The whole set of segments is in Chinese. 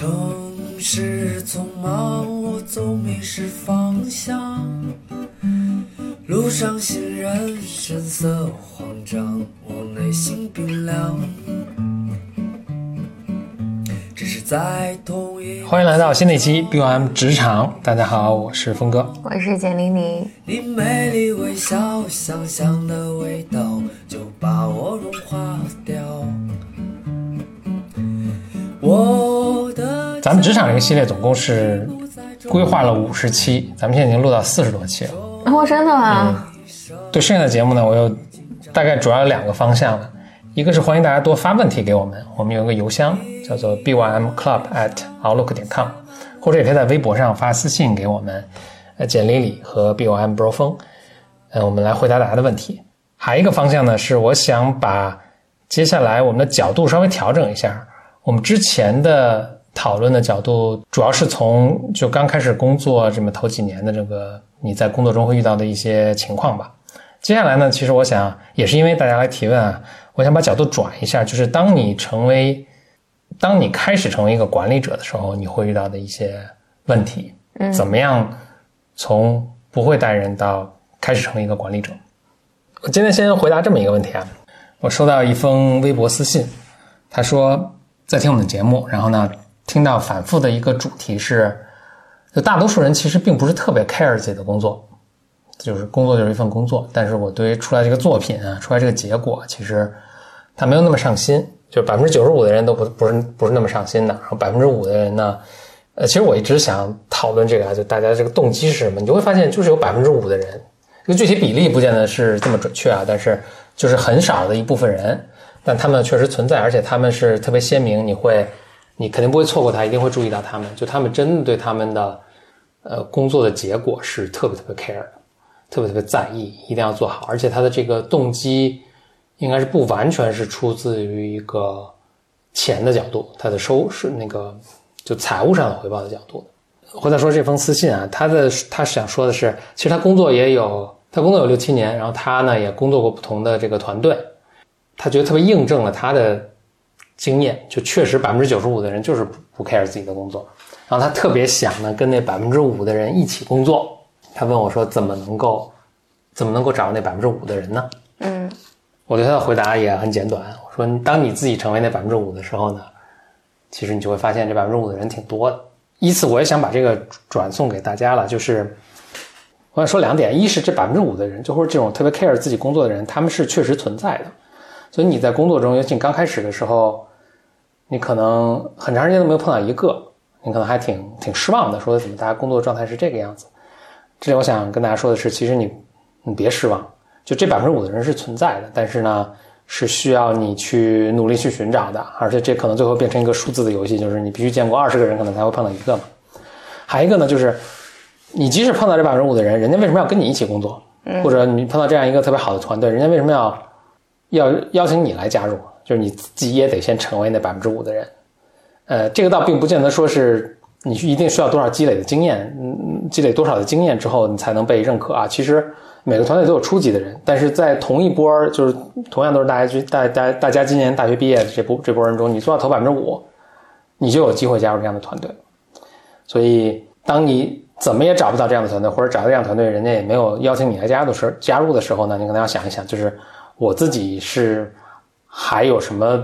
城市匆忙，我总迷失方向。路上行人神色慌张，我内心冰凉。只是在同一欢迎来到新的一期 BOM 职场，大家好，我是峰哥。我是简玲玲，你美丽微笑，香香的味道就把我融化掉。咱们职场这个系列总共是规划了五十期，咱们现在已经录到四十多期了。哦，真的吗？对剩下的节目呢，我又大概主要有两个方向了，一个是欢迎大家多发问题给我们，我们有一个邮箱叫做 bym club at outlook 点 com，或者也可以在微博上发私信给我们，呃，简丽丽和 bym bro 峰，呃，我们来回答大家的问题。还有一个方向呢，是我想把接下来我们的角度稍微调整一下，我们之前的讨论的角度主要是从就刚开始工作这么头几年的这个你在工作中会遇到的一些情况吧。接下来呢，其实我想也是因为大家来提问啊，我想把角度转一下，就是当你成为，当你开始成为一个管理者的时候，你会遇到的一些问题，嗯，怎么样从不会带人到开始成为一个管理者？我今天先回答这么一个问题啊，我收到一封微博私信，他说在听我们的节目，然后呢，听到反复的一个主题是，就大多数人其实并不是特别 care 自己的工作。就是工作就是一份工作，但是我对于出来这个作品啊，出来这个结果，其实他没有那么上心。就百分之九十五的人都不不是不是那么上心的，然后百分之五的人呢，呃，其实我一直想讨论这个啊，就大家这个动机是什么？你就会发现，就是有百分之五的人，这个具体比例不见得是这么准确啊，但是就是很少的一部分人，但他们确实存在，而且他们是特别鲜明，你会你肯定不会错过他，一定会注意到他们，就他们真的对他们的呃工作的结果是特别特别 care。特别特别在意，一定要做好，而且他的这个动机应该是不完全是出自于一个钱的角度，他的收是那个就财务上的回报的角度。或者说这封私信啊，他的他想说的是，其实他工作也有，他工作有六七年，然后他呢也工作过不同的这个团队，他觉得特别印证了他的经验，就确实百分之九十五的人就是不 care 自己的工作，然后他特别想呢跟那百分之五的人一起工作。他问我说：“怎么能够，怎么能够找到那百分之五的人呢？”嗯，我对他的回答也很简短。我说：“当你自己成为那百分之五的时候呢，其实你就会发现这百分之五的人挺多的。”依次，我也想把这个转送给大家了。就是我想说两点：一是这百分之五的人，就或者这种特别 care 自己工作的人，他们是确实存在的。所以你在工作中，尤其你刚开始的时候，你可能很长时间都没有碰到一个，你可能还挺挺失望的，说怎么大家工作状态是这个样子。这里我想跟大家说的是，其实你，你别失望，就这百分之五的人是存在的，但是呢，是需要你去努力去寻找的，而且这可能最后变成一个数字的游戏，就是你必须见过二十个人，可能才会碰到一个嘛。还一个呢，就是你即使碰到这百分之五的人，人家为什么要跟你一起工作？或者你碰到这样一个特别好的团队，人家为什么要要邀请你来加入？就是你自己也得先成为那百分之五的人。呃，这个倒并不见得说是。你一定需要多少积累的经验？嗯，积累多少的经验之后，你才能被认可啊？其实每个团队都有初级的人，但是在同一波就是同样都是大家大大大家今年大学毕业的这波这波人中，你做到头百分之五，你就有机会加入这样的团队。所以，当你怎么也找不到这样的团队，或者找到这样团队，人家也没有邀请你来加入的时加入的时候呢，你可能要想一想，就是我自己是还有什么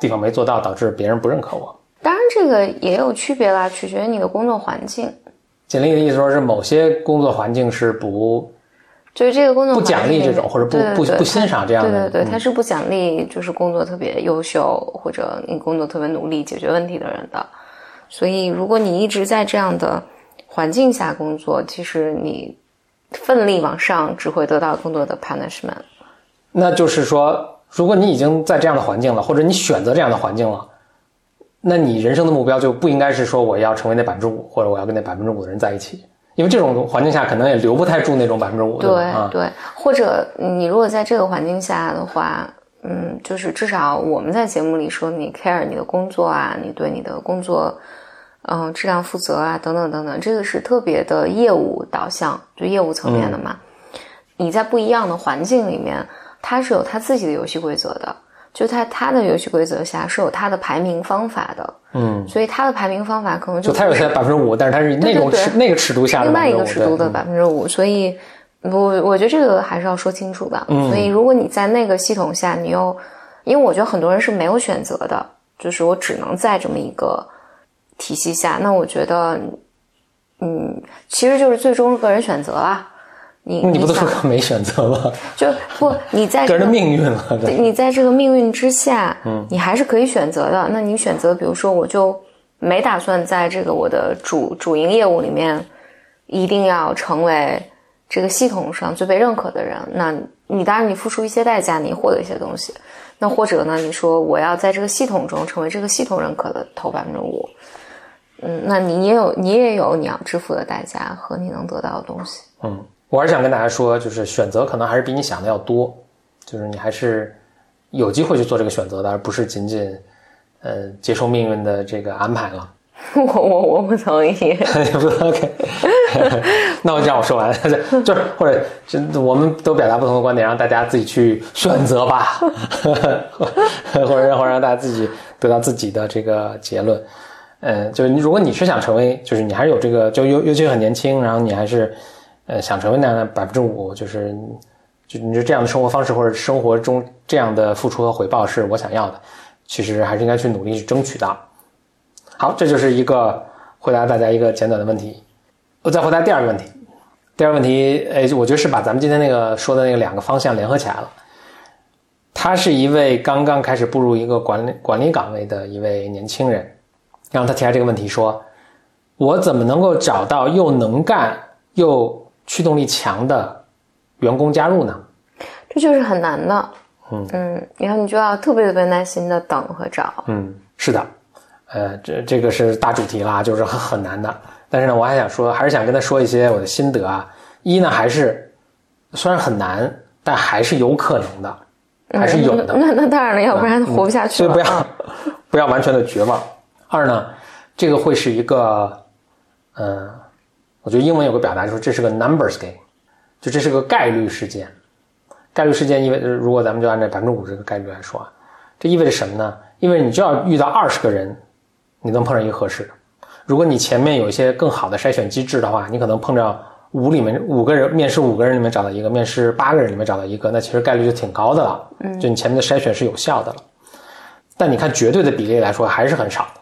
地方没做到，导致别人不认可我。当然，这个也有区别啦，取决于你的工作环境。简历的意思说是某些工作环境是不，就是这个工作不奖励这种，或者不不不欣赏这样的。对对对，他是不奖励就是工作特别优秀或者你工作特别努力解决问题的人的。所以，如果你一直在这样的环境下工作，其实你奋力往上只会得到更多的 punishment。那就是说，如果你已经在这样的环境了，或者你选择这样的环境了。那你人生的目标就不应该是说我要成为那百分之五，或者我要跟那百分之五的人在一起，因为这种环境下可能也留不太住那种百分之五的。对对，或者你如果在这个环境下的话，嗯，就是至少我们在节目里说你 care 你的工作啊，你对你的工作，嗯，质量负责啊，等等等等，这个是特别的业务导向，就业务层面的嘛。你在不一样的环境里面，它是有它自己的游戏规则的。就在他的游戏规则下是有他的排名方法的，嗯，所以他的排名方法可能就它有它百分之五，但是它是那种尺那个尺度下的另外一个尺度的对百分之五，所以我我觉得这个还是要说清楚的。嗯所以如果你在那个系统下，你又因为我觉得很多人是没有选择的，就是我只能在这么一个体系下，那我觉得，嗯，其实就是最终个人选择啦。你你不都想说没选择吗？就不你在个人的这个命运了，你在这个命运之下，嗯，你还是可以选择的。那你选择，比如说，我就没打算在这个我的主主营业务里面一定要成为这个系统上最被认可的人。那你当然你付出一些代价，你获得一些东西。那或者呢，你说我要在这个系统中成为这个系统认可的头百分之五，嗯，那你也有你也有你要支付的代价和你能得到的东西。嗯，我还是想跟大家说，就是选择可能还是比你想的要多，就是你还是有机会去做这个选择的，而不是仅仅呃接受命运的这个安排了。我我我不同意。不 OK，那我就让我说完，就是或者就我们都表达不同的观点，让大家自己去选择吧，或者让或者让大家自己得到自己的这个结论。嗯，就是你如果你是想成为，就是你还是有这个，就尤尤其很年轻，然后你还是呃想成为那样的百分之五，就是就你说这样的生活方式或者生活中这样的付出和回报是我想要的，其实还是应该去努力去争取的。好，这就是一个回答大家一个简短的问题。我再回答第二个问题。第二个问题，哎，我觉得是把咱们今天那个说的那个两个方向联合起来了。他是一位刚刚开始步入一个管理管理岗位的一位年轻人，然后他提下这个问题说：“我怎么能够找到又能干又驱动力强的员工加入呢这就是很难的。嗯嗯然后你就要特别特别耐心的等和找。？”嗯，是的，呃，这这个是大主题啦，就是很很难的。但是呢，我还想说，还是想跟他说一些我的心得啊。一呢，还是虽然很难，但还是有可能的，还是有的。那那当然了，要不然活不下去了。所以不要啊 不要完全的绝望。二呢，这个会是一个，嗯、我觉得英文有个表达就是这是个 numbers game，就这是个概率事件。概率事件意味着，如果咱们就按照百分之五这个概率来说啊，这意味着什么呢？意味着你就要遇到二十个人，你能碰上一个合适的。如果你前面有一些更好的筛选机制的话，你可能碰到五里面五个人面试五个人里面找到一个，面试八个人里面找到一个，那其实概率就挺高的了。嗯，就你前面的筛选是有效的了。但你看绝对的比例来说还是很少的，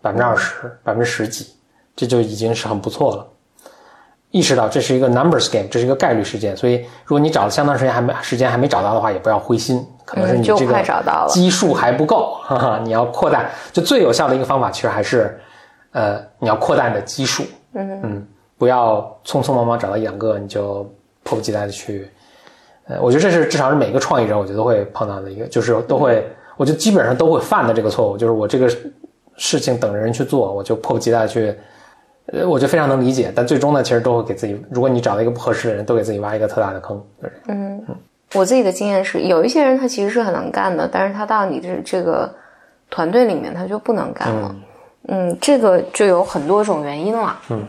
百分之二十、百分之十几，这就已经是很不错了。意识到这是一个 numbers game，这是一个概率事件，所以如果你找了相当时间还没时间还没找到的话，也不要灰心，可能是你这个基数还不够，哈哈，你要扩大。就最有效的一个方法，其实还是，呃，你要扩大你的基数，嗯嗯，不要匆匆忙忙找到一两个你就迫不及待的去，呃，我觉得这是至少是每个创意者我觉得都会碰到的一个，就是都会，我觉得基本上都会犯的这个错误，就是我这个事情等着人去做，我就迫不及待地去。呃，我就非常能理解，但最终呢，其实都会给自己，如果你找到一个不合适的人，都给自己挖一个特大的坑。就是这样我自己的经验是，有一些人他其实是很能干的，但是他到你这这个团队里面，他就不能干了。嗯这个就有很多种原因了。嗯，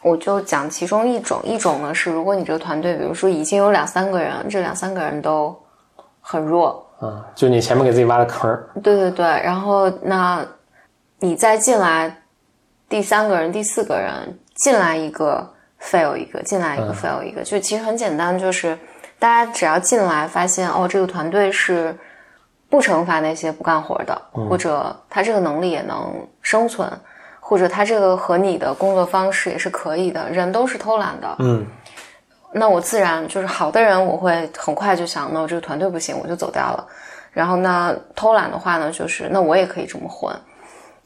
我就讲其中一种，一种呢是，如果你这个团队，比如说已经有两三个人，这两三个人都很弱，啊，就你前面给自己挖的坑儿，对对对，然后那你再进来第三个人、第四个人进来一个 fail 一个，进来一个 fail 一个，就其实很简单，就是大家只要进来发现哦，这个团队是不惩罚那些不干活的，或者他这个能力也能生存，或者他这个和你的工作方式也是可以的，人都是偷懒的，嗯。那我自然就是好的人，我会很快就想，那我这个团队不行，我就走掉了。然后那偷懒的话呢，就是那我也可以这么混，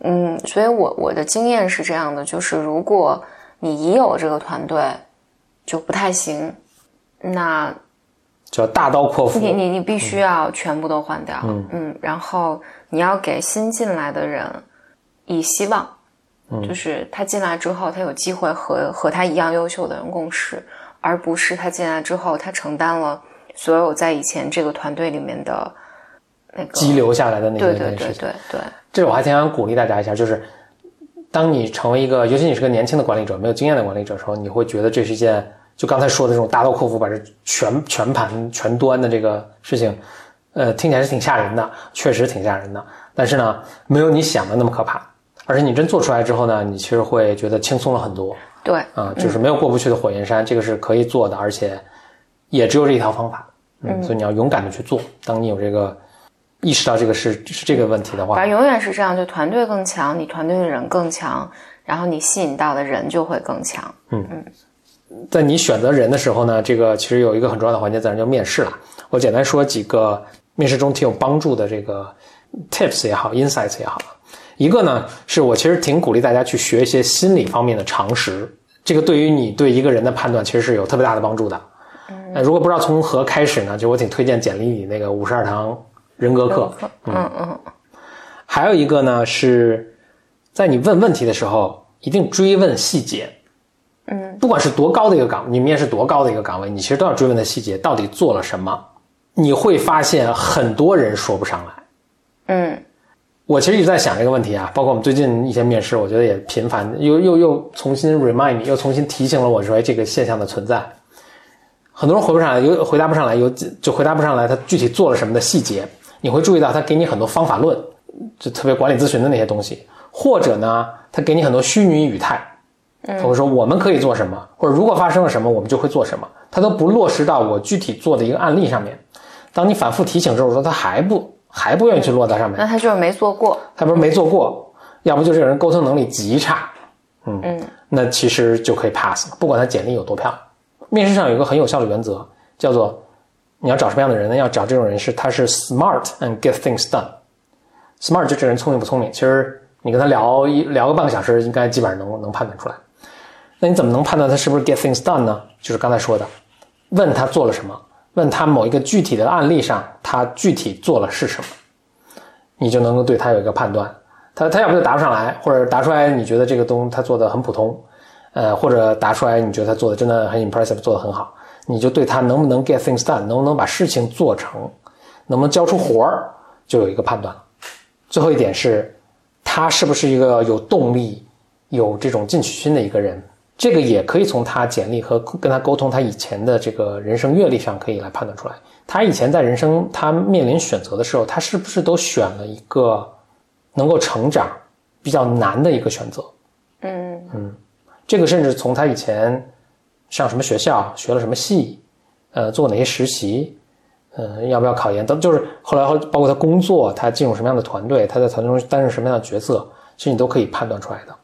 嗯，所以我我的经验是这样的，就是如果你已有这个团队就不太行，那叫大刀阔斧。你你你必须要全部都换掉，嗯。然后你要给新进来的人以希望，就是他进来之后，他有机会和和他一样优秀的人共事，而不是他进来之后，他承担了所有在以前这个团队里面的那个激流下来的那些对对那些事情。对对对，这我还挺想鼓励大家一下，就是当你成为一个，尤其你是个年轻的管理者，没有经验的管理者的时候，你会觉得这是一件就刚才说的这种大刀阔斧把这全 全盘全端的这个事情呃，听起来是挺吓人的，确实挺吓人的。但是呢，没有你想的那么可怕。而且你真做出来之后呢，你其实会觉得轻松了很多。对，啊，就是没有过不去的火焰山，这个是可以做的，而且也只有这一套方法。嗯，所以你要勇敢的去做。当你有这个意识到这个是是这个问题的话，反正永远是这样，就团队更强，你团队的人更强，然后你吸引到的人就会更强。嗯嗯，在你选择人的时候呢，这个其实有一个很重要的环节，自然就面试了。我简单说几个面试中挺有帮助的这个 tips 也好，insights 也好。一个呢，是我其实挺鼓励大家去学一些心理方面的常识，这个对于你对一个人的判断其实是有特别大的帮助的。那如果不知道从何开始呢？就我挺推荐简历里那个五十二堂人格课。嗯嗯。还有一个呢，是在你问问题的时候，一定追问细节。嗯。不管是多高的一个岗，你面试多高的一个岗位，你其实都要追问的细节到底做了什么。你会发现很多人说不上来。嗯。我其实一直在想这个问题啊，包括我们最近一些面试，我觉得也频繁，又又又重新 remind me，又重新提醒了我说这个现象的存在。很多人回不上来，有回答不上来，有就回答不上来，他具体做了什么的细节，你会注意到他给你很多方法论，就特别管理咨询的那些东西，或者呢，他给你很多虚拟语态，他会说我们可以做什么，或者如果发生了什么，我们就会做什么，他都不落实到我具体做的一个案例上面。当你反复提醒之后，说他还不。还不愿意去落到上面，那他就是没做过。他不是没做过，要不就这个人沟通能力极差。嗯嗯，那其实就可以 pass 了，不管他简历有多漂亮。面试上有一个很有效的原则，叫做你要找什么样的人呢？要找这种人是他是 smart and get things done。smart 就这人聪明不聪明？其实你跟他聊一聊个半个小时，应该基本上能能判断出来。那你怎么能判断他是不是 get things done 呢？就是刚才说的，问他做了什么。问他某一个具体的案例上，他具体做了是什么，你就能够对他有一个判断。他他要不就答不上来，或者答出来你觉得这个东他做的很普通，呃，或者答出来你觉得他做的真的很 impressive，做的很好，你就对他能不能 get things done，能不能把事情做成，能不能交出活儿，就有一个判断了。最后一点是，他是不是一个有动力、有这种进取心的一个人。这个也可以从他简历和跟他沟通他以前的这个人生阅历上可以来判断出来。他以前在人生他面临选择的时候，他是不是都选了一个能够成长比较难的一个选择？嗯嗯，这个甚至从他以前上什么学校、学了什么系、呃做哪些实习、呃要不要考研等，就是后来包括他工作，他进入什么样的团队，他在团队中担任什么样的角色，其实你都可以判断出来的。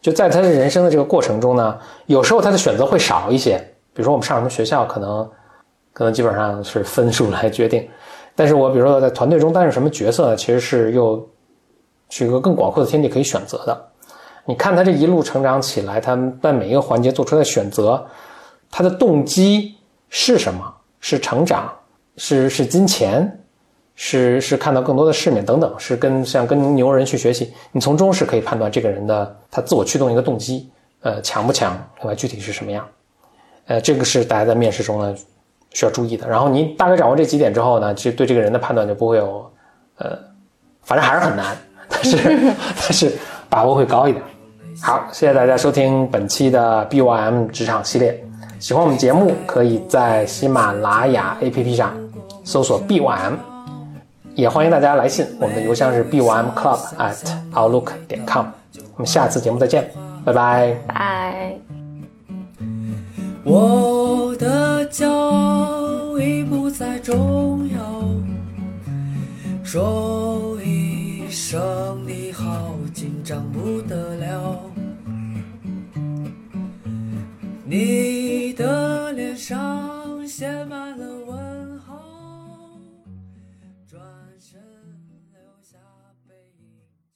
就在他的人生的这个过程中呢，有时候他的选择会少一些。比如说我们上什么学校，可能可能基本上是分数来决定。但是我比如说在团队中担任什么角色，其实是又是一个更广阔的天地可以选择的。你看他这一路成长起来，他在每一个环节做出的选择，他的动机是什么？是成长？是是金钱？是是看到更多的世面等等，是跟像跟牛人去学习，你从中是可以判断这个人的他自我驱动一个动机，呃强不强，另外具体是什么样，呃这个是大家在面试中呢需要注意的。然后你大概掌握这几点之后呢，其实对这个人的判断就不会有，呃，反正还是很难，但是 但是把握会高一点。好，谢谢大家收听本期的 BOM 职场系列，喜欢我们节目可以在喜马拉雅 APP 上搜索 BYM。也欢迎大家来信，我们的邮箱是 b y m club at outlook 点 com。我们下次节目再见，拜拜。拜。我的骄傲已不再重要，说一声你好，紧张不得了。你的脸上写满了。